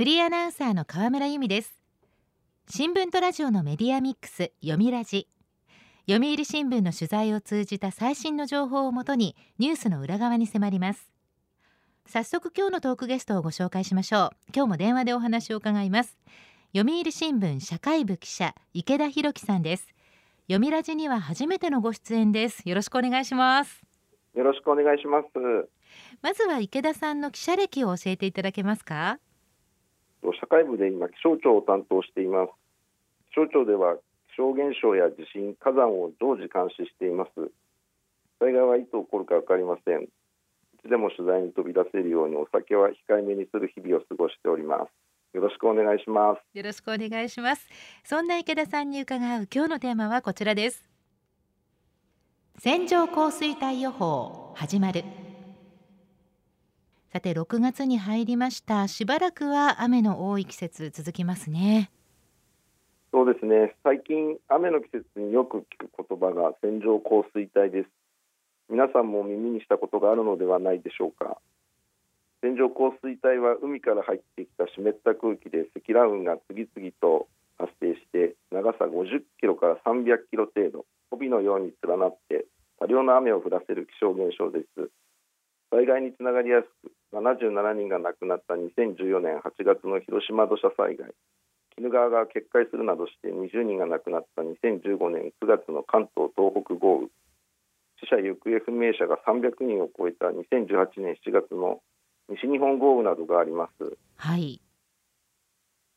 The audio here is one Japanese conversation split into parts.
フリーアナウンサーの河村由美です。新聞とラジオのメディアミックス読みラジ。読売新聞の取材を通じた最新の情報をもとにニュースの裏側に迫ります。早速今日のトークゲストをご紹介しましょう。今日も電話でお話を伺います。読売新聞社会部記者池田博樹さんです。読みラジには初めてのご出演です。よろしくお願いします。よろしくお願いします。まずは池田さんの記者歴を教えていただけますか？社会部で今気象庁を担当しています。気象庁では気象現象や地震火山を常時監視しています。災害はいつ起こるか分かりません。いつでも取材に飛び出せるようにお酒は控えめにする日々を過ごしております。よろしくお願いします。よろしくお願いします。そんな池田さんに伺う今日のテーマはこちらです。線状降水帯予報始まる。さて6月に入りました。しばらくは雨の多い季節続きますね。そうですね。最近雨の季節によく聞く言葉が線状降水帯です。皆さんも耳にしたことがあるのではないでしょうか。線状降水帯は海から入ってきた湿った空気で積乱雲が次々と発生して長さ50キロから300キロ程度帯のように連なって多量の雨を降らせる気象現象です。災害につながりやすく77人が亡くなった2014年8月の広島土砂災害鬼怒川が決壊するなどして20人が亡くなった2015年9月の関東東北豪雨死者行方不明者が300人を超えた2018年7月の西日本豪雨などがあります。はい。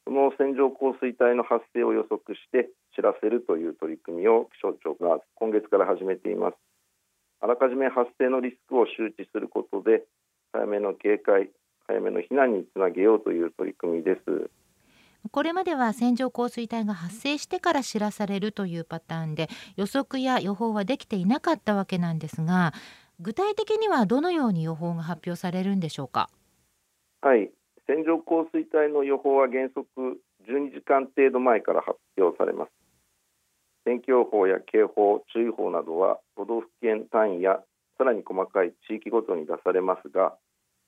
その線状降水帯の発生を予測して知らせるという取り組みを気象庁が今月から始めていますあらかじめ発生のリスクを周知することで早めの警戒早めの避難につなげようという取り組みです。これまでは線状降水帯が発生してから知らされるというパターンで予測や予報はできていなかったわけなんですが具体的にはどのように予報が発表されるんでしょうか？はい。線状降水帯の予報は原則12時間程度前から発表されます天気予報や警報注意報などは都道府県単位やさらに細かい地域ごとに出されますが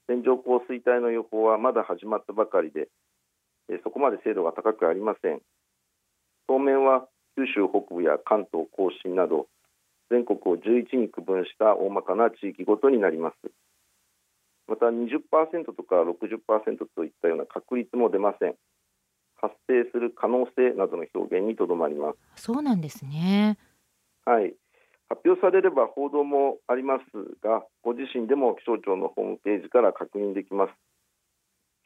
線状降水帯の予報はまだ始まったばかりでそこまで精度が高くありません。当面は九州北部や関東甲信など全国を11に区分した大まかな地域ごとになります。また20%とか60%といったような確率も出ません。発生する可能性などの表現にとどまります。そうなんですね。はい。発表されれば報道もありますがご自身でも気象庁のホームページから確認できます。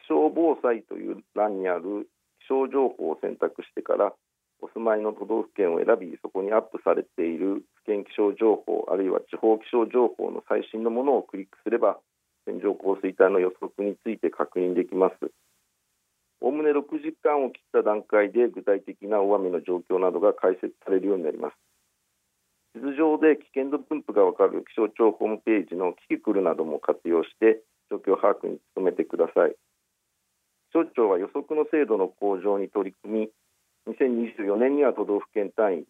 気象防災という欄にある気象情報を選択してからお住まいの都道府県を選びそこにアップされている府県気象情報あるいは地方気象情報の最新のものをクリックすれば線状降水帯の予測について確認できますおおむね6時間を切った段階で具体的な大雨の状況などが解説されるようになります。地図上で危険度分布がわかる気象庁ホームページのキキクルなども活用して状況把握に努めてください。気象庁は予測の精度の向上に取り組み2024年には都道府県単位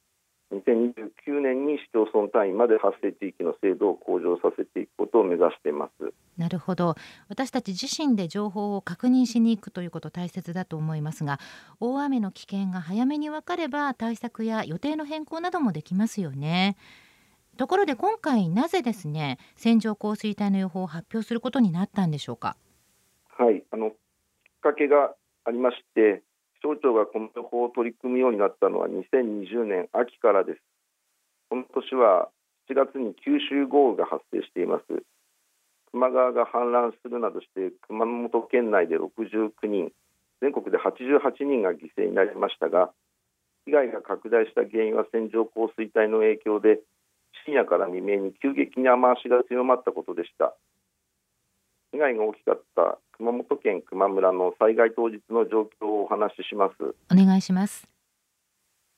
2029年に市町村単位まで発生地域の精度を向上させていくことを目指しています。なるほど。私たち自身で情報を確認しに行くということ大切だと思いますが大雨の危険が早めに分かれば対策や予定の変更などもできますよね。ところで今回なぜですね線状降水帯の予報を発表することになったんでしょうか？はい。あのきっかけがありまして気象庁がこの予報を取り組むようになったのは2020年秋からです。この年は7月に九州豪雨が発生しています。球磨川が氾濫するなどして熊本県内で69人全国で88人が犠牲になりましたが被害が拡大した原因は線状降水帯の影響で深夜から未明に急激に雨足が強まったことでした。被害が大きかった熊本県球磨村の災害当日の状況をお話しします。お願いします。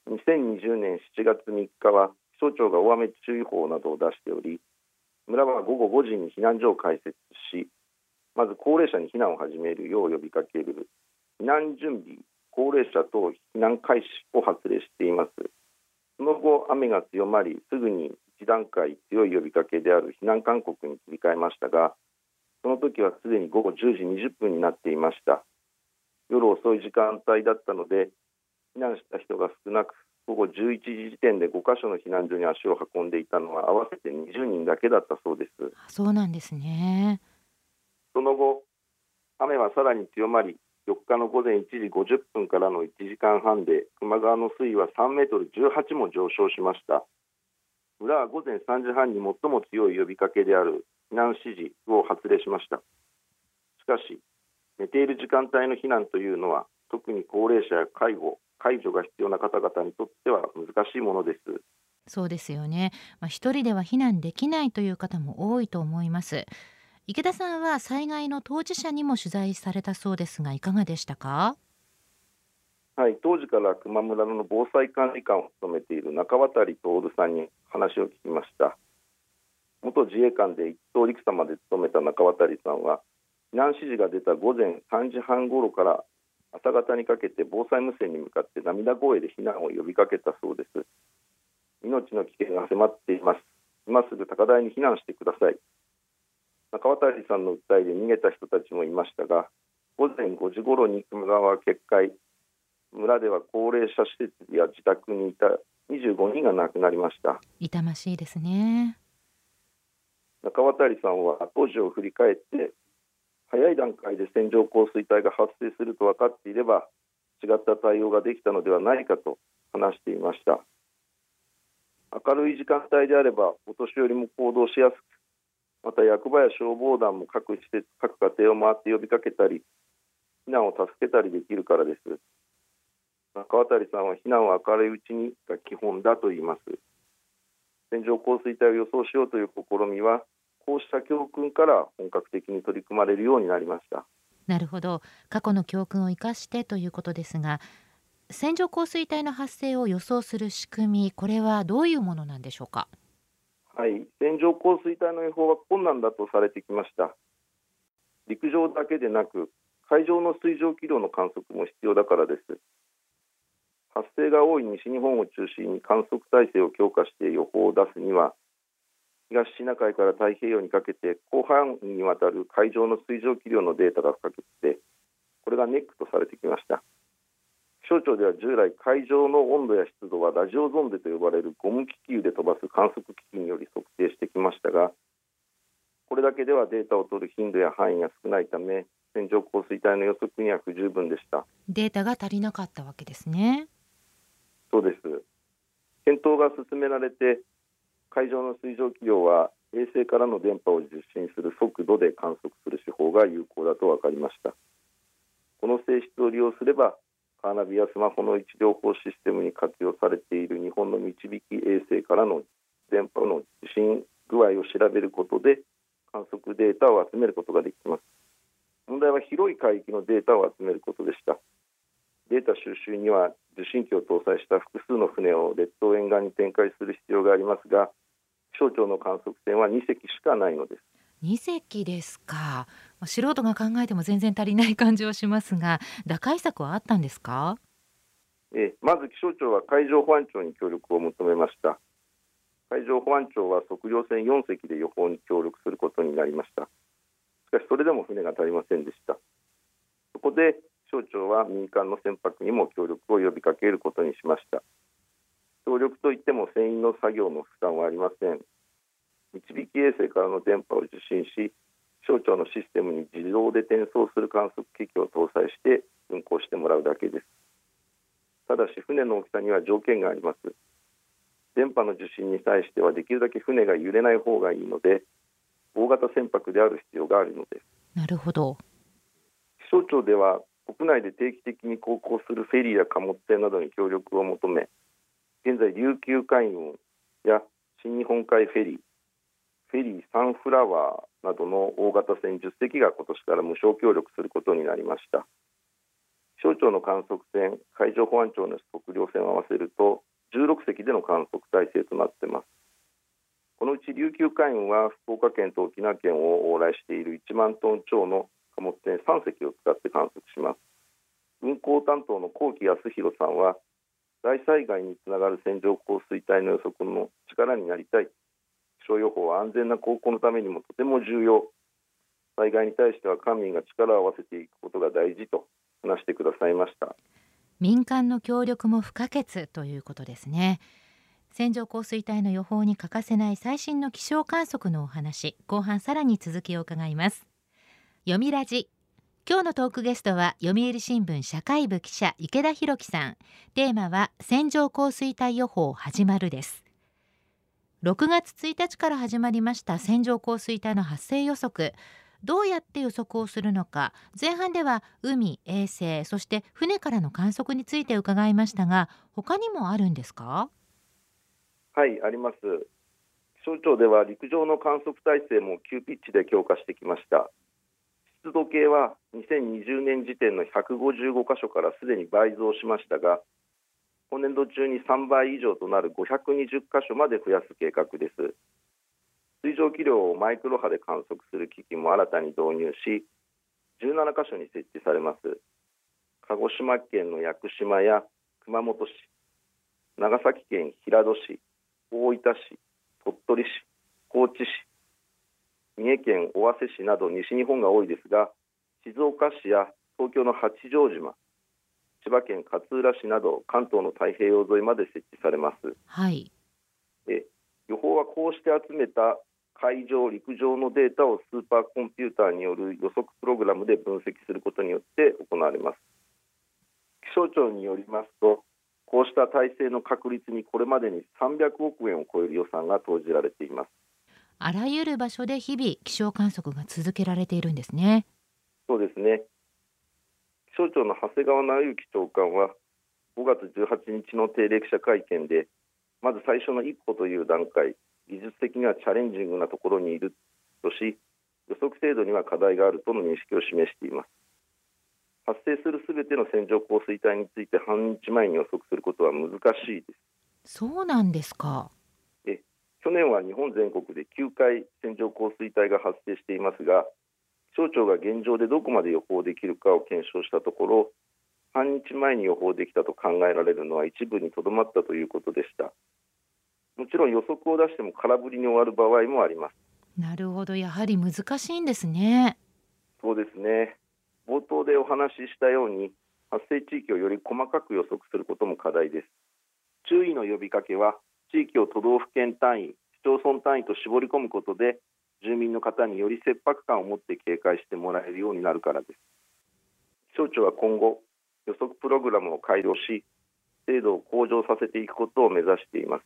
2020年7月3日は気象庁が大雨注意報などを出しており村は午後5時に避難所を開設しまず高齢者に避難を始めるよう呼びかける避難準備高齢者等避難開始を発令しています。その後雨が強まりすぐに一段階強い呼びかけである避難勧告に切り替えましたがその時はすでに午後10時20分になっていました。夜遅い時間帯だったので避難した人が少なく午後11時時点で5カ所の避難所に足を運んでいたのは合わせて20人だけだったそうです。そうなんですね。その後雨はさらに強まり4日の午前1時50分からの1時間半で球磨川の水位は3メートル18も上昇しました。村は午前3時半に最も強い呼びかけである避難指示を発令しました。しかし寝ている時間帯の避難というのは特に高齢者や介護介助が必要な方々にとっては難しいものです。そうですよね、まあ、一人では避難できないという方も多いと思います。池田さんは災害の当事者にも取材されたそうですがいかがでしたか？はい当時から球磨村の防災管理官を務めている中渡徹さんに話を聞きました元自衛官で一等陸様で務めた中渡さんは避難指示が出た午前3時半ごろから朝方にかけて防災無線に向かって涙声で避難を呼びかけたそうです。命の危険が迫っています。今すぐ高台に避難してください。中渡さんの訴えで逃げた人たちもいましたが午前5時ごろに球磨川は決壊村では高齢者施設や自宅にいた25人が亡くなりました。痛ましいですね。中渡さんは当時を振り返って早い段階で線状降水帯が発生すると分かっていれば違った対応ができたのではないかと話していました。明るい時間帯であればお年寄りも行動しやすくまた役場や消防団も各施設各家庭を回って呼びかけたり避難を助けたりできるからです。中渡さんは避難は明るいうちにが基本だと言います。線状降水帯を予想しようという試みはこうした教訓から本格的に取り組まれるようになりました。なるほど。過去の教訓を生かしてということですが線状降水帯の発生を予想する仕組みこれはどういうものなんでしょうか？はい。線状降水帯の予報は困難だとされてきました。陸上だけでなく海上の水蒸気量の観測も必要だからです。発生が多い西日本を中心に観測体制を強化して予報を出すには東シナ海から太平洋にかけて広範囲にわたる海上の水蒸気量のデータが不可欠でこれがネックとされてきました。気象庁では従来海上の温度や湿度はラジオゾンデと呼ばれるゴム気球で飛ばす観測機器により測定してきましたがこれだけではデータを取る頻度や範囲が少ないため線状降水帯の予測には不十分でした。データが足りなかったわけですね。そうです。検討が進められて海上の水蒸気量は衛星からの電波を受信する速度で観測する手法が有効だと分かりました。この性質を利用すればカーナビやスマホの位置情報システムに活用されている日本の導き衛星からの電波の受信具合を調べることで観測データを集めることができます。問題は広い海域のデータを集めることでした。データ収集には受信機を搭載した複数の船を列島沿岸に展開する必要がありますが気象庁の観測船は2隻しかないのです。2隻ですか。素人が考えても全然足りない感じはしますが打開策はあったんですか？えまず気象庁は海上保安庁に協力を求めました。海上保安庁は測量船4隻で予報に協力することになりました。しかしそれでも船が足りませんでした。そこで気象庁は民間の船舶にも協力を呼びかけることにしました協力といっても船員の作業の負担はありません。導き衛星からの電波を受信し気象庁のシステムに自動で転送する観測機器を搭載して運航してもらうだけです。ただし船の大きさには条件があります。電波の受信に対してはできるだけ船が揺れない方がいいので大型船舶である必要があるのです。なるほど。気象庁では国内で定期的に航行するフェリーや貨物船などに協力を求め現在琉球海運や新日本海フェリーフェリーサンフラワーなどの大型船10隻が今年から無償協力することになりました。気象庁の観測船海上保安庁の測量船を合わせると16隻での観測体制となっています。このうち琉球海運は福岡県と沖縄県を往来している1万トン超の貨物船3隻を使って観測します。運航担当の幸木康弘さんは大災害につながる線状降水帯の予測の力になりたい。気象予報は安全な航行のためにもとても重要。災害に対しては官民が力を合わせていくことが大事と話してくださいました。民間の協力も不可欠ということですね。線状降水帯の予報に欠かせない最新の気象観測のお話後半さらに続きを伺います。読みラジ。今日のトークゲストは読売新聞社会部記者池田博樹さん。テーマは線状降水帯予報始まるです。6月1日から始まりました線状降水帯の発生予測。どうやって予測をするのか。前半では海衛星そして船からの観測について伺いましたが他にもあるんですか？はいあります。気象庁では陸上の観測体制も急ピッチで強化してきました。湿度計は2020年時点の155箇所からすでに倍増しましたが今年度中に3倍以上となる520箇所まで増やす計画です。水蒸気量をマイクロ波で観測する機器も新たに導入し17箇所に設置されます。鹿児島県の屋久島や熊本市長崎県平戸市大分市鳥取市高知市三重県尾鷲市など西日本が多いですが静岡市や東京の八丈島千葉県勝浦市など関東の太平洋沿いまで設置されます、はい、で予報はこうして集めた海上、陸上のデータをスーパーコンピューターによる予測プログラムで分析することによって行われます。気象庁によりますと、こうした体制の確立にこれまでに300億円を超える予算が投じられています。あらゆる場所で日々気象観測が続けられているんですね。そうですね。気象庁の長谷川直之長官は5月18日の定例記者会見でまず最初の一歩という段階技術的にはチャレンジングなところにいるとし予測精度には課題があるとの認識を示しています発生するすべての線状降水帯について半日前に予測することは難しいですそうなんですかえ去年は日本全国で9回線状降水帯が発生していますが気象庁が現状でどこまで予報できるかを検証したところ半日前に予報できたと考えられるのは一部にとどまったということでした。もちろん予測を出しても空振りに終わる場合もあります。なるほど。やはり難しいんですね。そうですね。冒頭でお話ししたように発生地域をより細かく予測することも課題です。注意の呼びかけは地域を都道府県単位市町村単位と絞り込むことで住民の方により切迫感を持って警戒してもらえるようになるからです。気象庁は今後予測プログラムを改良し精度を向上させていくことを目指しています。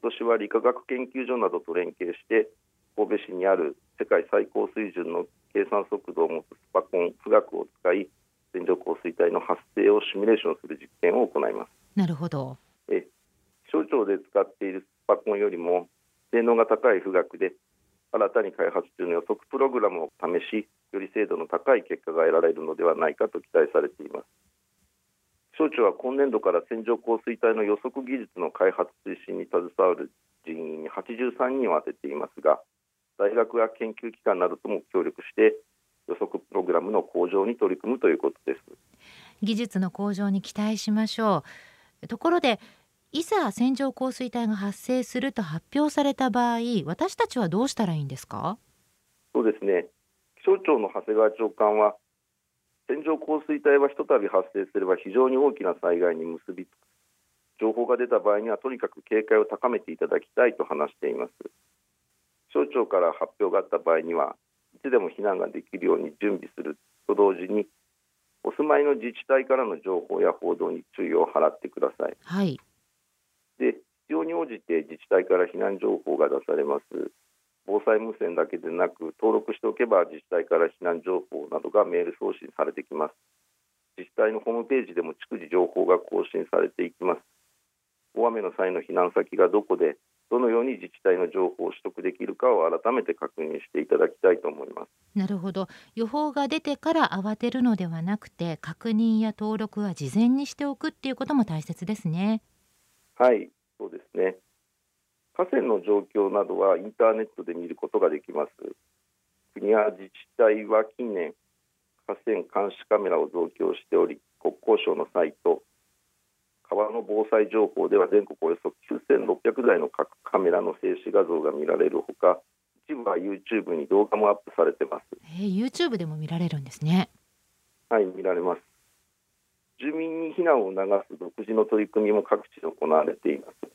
今年は理化学研究所などと連携して神戸市にある世界最高水準の計算速度を持つスパコン富岳を使い線状降水帯の発生をシミュレーションする実験を行います。なるほど。え気象庁で使っているスパコンよりも性能が高い富岳で新たに開発中の予測プログラムを試しより精度の高い結果が得られるのではないかと期待されています。気象庁は今年度から線状降水帯の予測技術の開発推進に携わる人員に83人を充てていますが大学や研究機関などとも協力して予測プログラムの向上に取り組むということです。技術の向上に期待しましょう。ところでいざ線状降水帯が発生すると発表された場合私たちはどうしたらいいんですか？そうですね。気象庁の長谷川長官は線状降水帯はひとたび発生すれば非常に大きな災害に結びつく情報が出た場合にはとにかく警戒を高めていただきたいと話しています。気象庁から発表があった場合にはいつでも避難ができるように準備すると同時にお住まいの自治体からの情報や報道に注意を払ってください、はい、で必要に応じて自治体から避難情報が出されます。防災無線だけでなく登録しておけば自治体から避難情報などがメール送信されてきます。自治体のホームページでも逐次情報が更新されていきます。大雨の際の避難先がどこでどのように自治体の情報を取得できるかを改めて確認していただきたいと思います。なるほど。予報が出てから慌てるのではなくて確認や登録は事前にしておくっていうことも大切ですね。はいそうですね。河川の状況などはインターネットで見ることができます。国や自治体は近年河川監視カメラを増強しており国交省のサイト川の防災情報では全国およそ9600台の各カメラの静止画像が見られるほか一部は YouTube に動画もアップされてます。えー、YouTube でも見られるんですね。範囲見られます住民に避難を促す独自の取り組みも各地で行われています。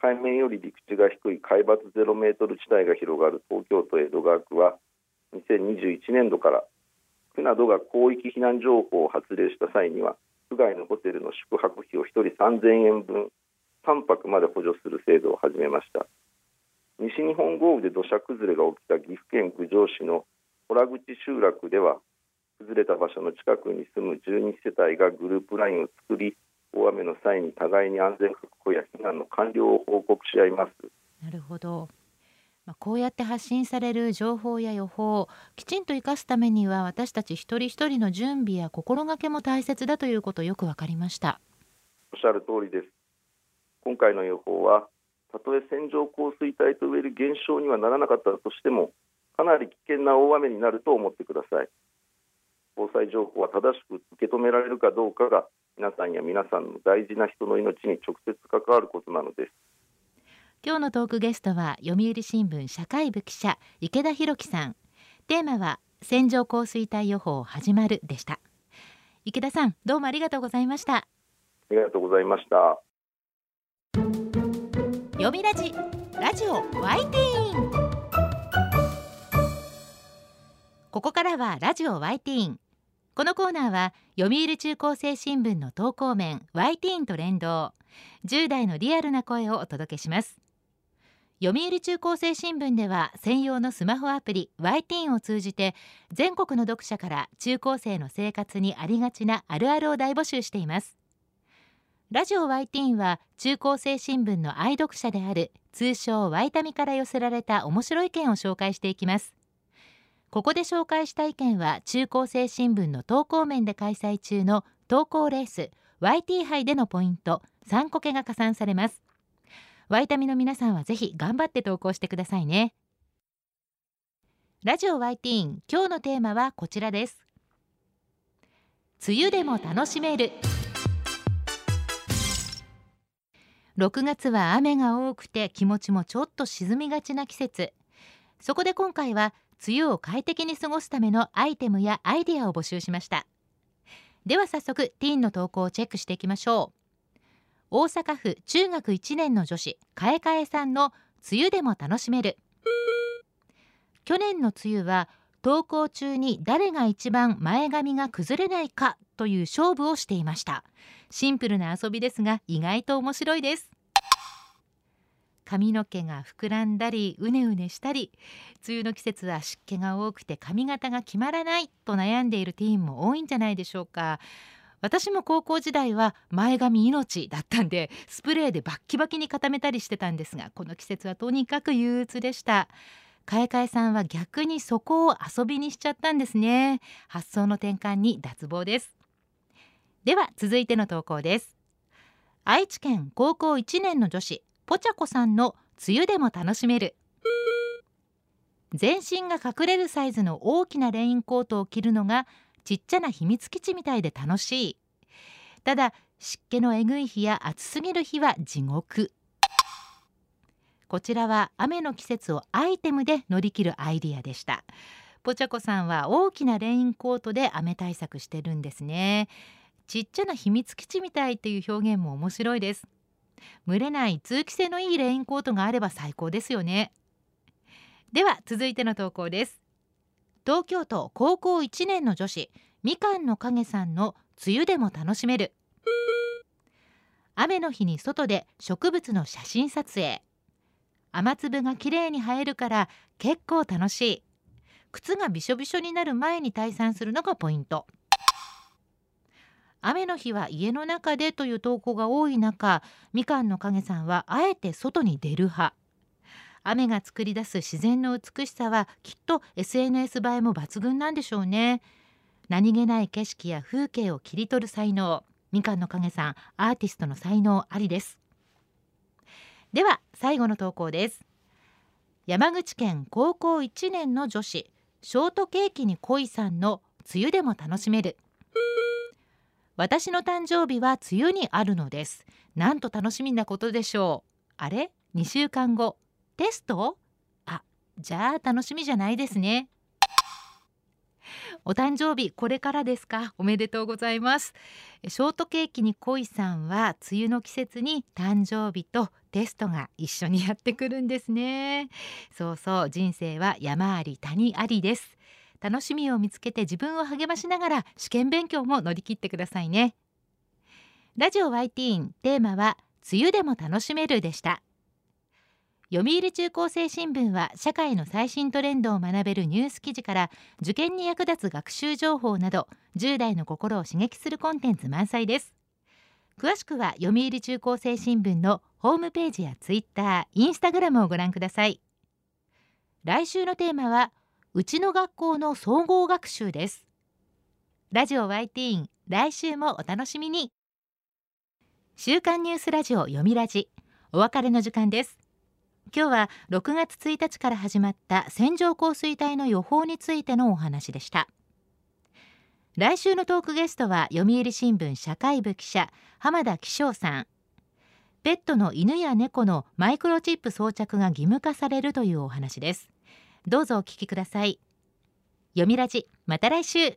海面より陸地が低い海抜ゼロメートル地帯が広がる東京都江戸川区は2021年度から区などが広域避難情報を発令した際には区外のホテルの宿泊費を1人3000円分3泊まで補助する制度を始めました。西日本豪雨で土砂崩れが起きた岐阜県郡上市の洞口集落では崩れた場所の近くに住む12世帯がグループラインを作り大雨の際に互いに安全確保や避難の完了を報告し合います。なるほど。まあ、こうやって発信される情報や予報をきちんと生かすためには私たち一人一人の準備や心がけも大切だということよくわかりました。おっしゃる通りです。今回の予報はたとえ線状降水帯といえる現象にはならなかったとしてもかなり危険な大雨になると思ってください防災情報は正しく受け止められるかどうかが皆さんや皆さんの大事な人の命に直接関わることなのです。今日のトークゲストは読売新聞社会部記者池田博樹さん。テーマは線状降水帯予報始まるでした。池田さんどうもありがとうございました。ありがとうございました。読みラジラジオワイティーンここからはラジオワイティーン。このコーナーは読売中高生新聞の投稿面ワイティーンと連動。10代のリアルな声をお届けします。読売中高生新聞では専用のスマホアプリ y t を通じて全国の読者から中高生の生活にありがちなあるあるを大募集しています。ラジオ y t は中高生新聞の愛読者である通称ワイタミから寄せられた面白い意見を紹介していきます。ここで紹介した意見は中高生新聞の投稿面で開催中の投稿レース YT 杯でのポイント3個けが加算されます。ワイタミの皆さんはぜひ頑張って投稿してくださいね。ラジオワイティーン今日のテーマはこちらです。梅雨でも楽しめる。6月は雨が多くて気持ちもちょっと沈みがちな季節。そこで今回は梅雨を快適に過ごすためのアイテムやアイデアを募集しました。では早速ティーンの投稿をチェックしていきましょう。大阪府中学1年の女子かえかえさんの梅雨でも楽しめる。去年の梅雨は登校中に誰が一番前髪が崩れないかという勝負をしていました。シンプルな遊びですが意外と面白いです。髪の毛が膨らんだりうねうねしたり梅雨の季節は湿気が多くて髪型が決まらないと悩んでいるティーンも多いんじゃないでしょうか。私も高校時代は前髪命だったんでスプレーでバッキバキに固めたりしてたんですがこの季節はとにかく憂鬱でした。かえかえさんは逆にそこを遊びにしちゃったんですね。発想の転換に脱帽です。では続いての投稿です。愛知県高校1年の女子。ぽちゃこさんの梅雨でも楽しめる。全身が隠れるサイズの大きなレインコートを着るのがちっちゃな秘密基地みたいで楽しい。ただ湿気のえぐい日や暑すぎる日は地獄。こちらは雨の季節をアイテムで乗り切るアイディアでした。ぽちゃこさんは大きなレインコートで雨対策してるんですね。ちっちゃな秘密基地みたいっていう表現も面白いです。蒸れない通気性のいいレインコートがあれば最高ですよね。では続いての投稿です。東京都高校1年の女子みかんの影さんの梅雨でも楽しめる。雨の日に外で植物の写真撮影。雨粒がきれいに映えるから結構楽しい。靴がびしょびしょになる前に退散するのがポイント。雨の日は家の中でという投稿が多い中みかんの影さんはあえて外に出る派。雨が作り出す自然の美しさはきっと SNS 映えも抜群なんでしょうね。何気ない景色や風景を切り取る才能みかんの影さんアーティストの才能ありです。では最後の投稿です。山口県高校1年の女子ショートケーキに恋さんの梅雨でも楽しめる。私の誕生日は梅雨にあるのです。なんと楽しみなことでしょう。あれ？2週間後。テスト？あじゃあ楽しみじゃないですね。お誕生日これからですか？おめでとうございます。ショートケーキに恋さんは梅雨の季節に誕生日とテストが一緒にやってくるんですね。そうそう人生は山あり谷ありです。楽しみを見つけて自分を励ましながら試験勉強も乗り切ってくださいね。ラジオ YT テーマは梅雨でも楽しめるでした。読売中高生新聞は社会の最新トレンドを学べるニュース記事から受験に役立つ学習情報など10代の心を刺激するコンテンツ満載です。詳しくは読売中高生新聞のホームページやツイッター、インスタグラムをご覧ください。来週のテーマはうちの学校の総合学習です。ラジオ YT 来週もお楽しみに。週刊ニュースラジオ読みラジお別れの時間です。今日は6月1日から始まった線状降水帯の予報についてのお話でした。来週のトークゲストは読売新聞社会部記者浜田紀章さん。ペットの犬や猫のマイクロチップ装着が義務化されるというお話です。どうぞお聞きください。読みラジまた来週。